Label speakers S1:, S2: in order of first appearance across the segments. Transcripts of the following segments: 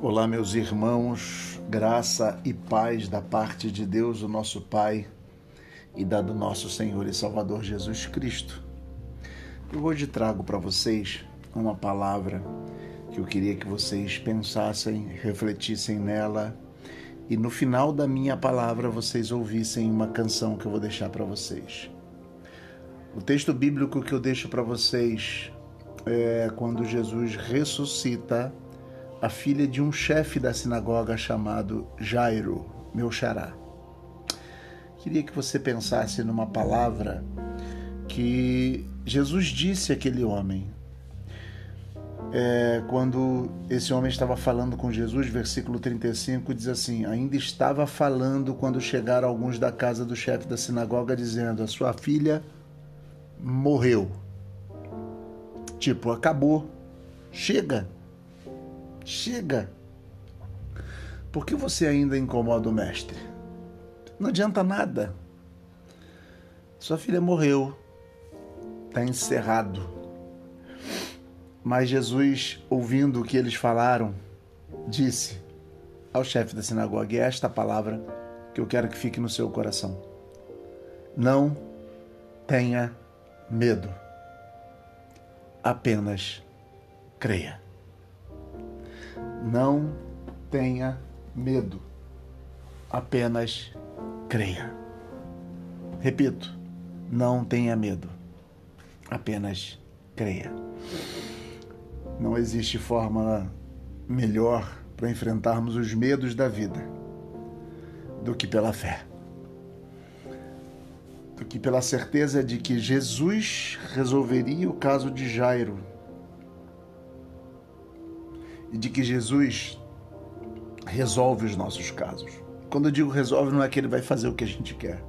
S1: Olá, meus irmãos, graça e paz da parte de Deus, o nosso Pai, e da do nosso Senhor e Salvador Jesus Cristo. Eu hoje trago para vocês uma palavra que eu queria que vocês pensassem, refletissem nela e no final da minha palavra vocês ouvissem uma canção que eu vou deixar para vocês. O texto bíblico que eu deixo para vocês é quando Jesus ressuscita a filha de um chefe da sinagoga chamado Jairo, meu xará. Queria que você pensasse numa palavra que Jesus disse àquele homem. É, quando esse homem estava falando com Jesus, versículo 35 diz assim: Ainda estava falando quando chegaram alguns da casa do chefe da sinagoga, dizendo: A sua filha morreu. Tipo, acabou. Chega. Chega! Por que você ainda incomoda o mestre? Não adianta nada. Sua filha morreu, está encerrado. Mas Jesus, ouvindo o que eles falaram, disse ao chefe da sinagoga: é esta palavra que eu quero que fique no seu coração. Não tenha medo, apenas creia. Não tenha medo, apenas creia. Repito, não tenha medo, apenas creia. Não existe forma melhor para enfrentarmos os medos da vida do que pela fé. Do que pela certeza de que Jesus resolveria o caso de Jairo e de que Jesus resolve os nossos casos. Quando eu digo resolve, não é que ele vai fazer o que a gente quer.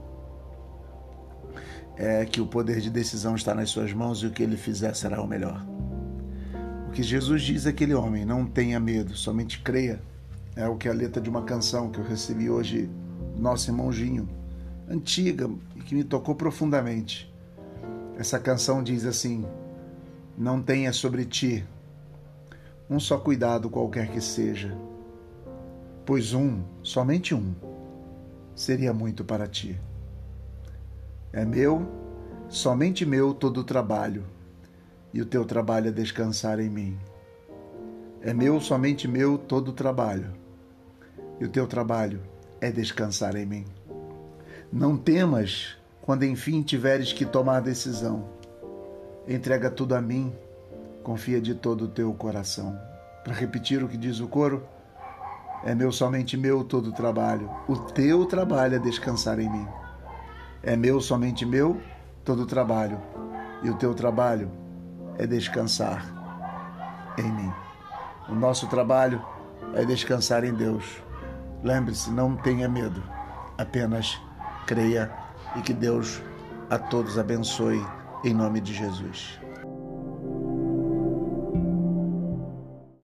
S1: É que o poder de decisão está nas suas mãos e o que ele fizer será o melhor. O que Jesus diz àquele homem, não tenha medo, somente creia, é o que a letra de uma canção que eu recebi hoje, nosso irmãozinho, antiga e que me tocou profundamente. Essa canção diz assim: Não tenha sobre ti um só cuidado qualquer que seja, pois um, somente um, seria muito para ti. É meu, somente meu todo o trabalho, e o teu trabalho é descansar em mim. É meu, somente meu todo o trabalho, e o teu trabalho é descansar em mim. Não temas quando enfim tiveres que tomar decisão. Entrega tudo a mim confia de todo o teu coração. Para repetir o que diz o coro, é meu somente meu todo o trabalho. O teu trabalho é descansar em mim. É meu somente meu todo o trabalho. E o teu trabalho é descansar em mim. O nosso trabalho é descansar em Deus. Lembre-se, não tenha medo. Apenas creia e que Deus a todos abençoe em nome de Jesus.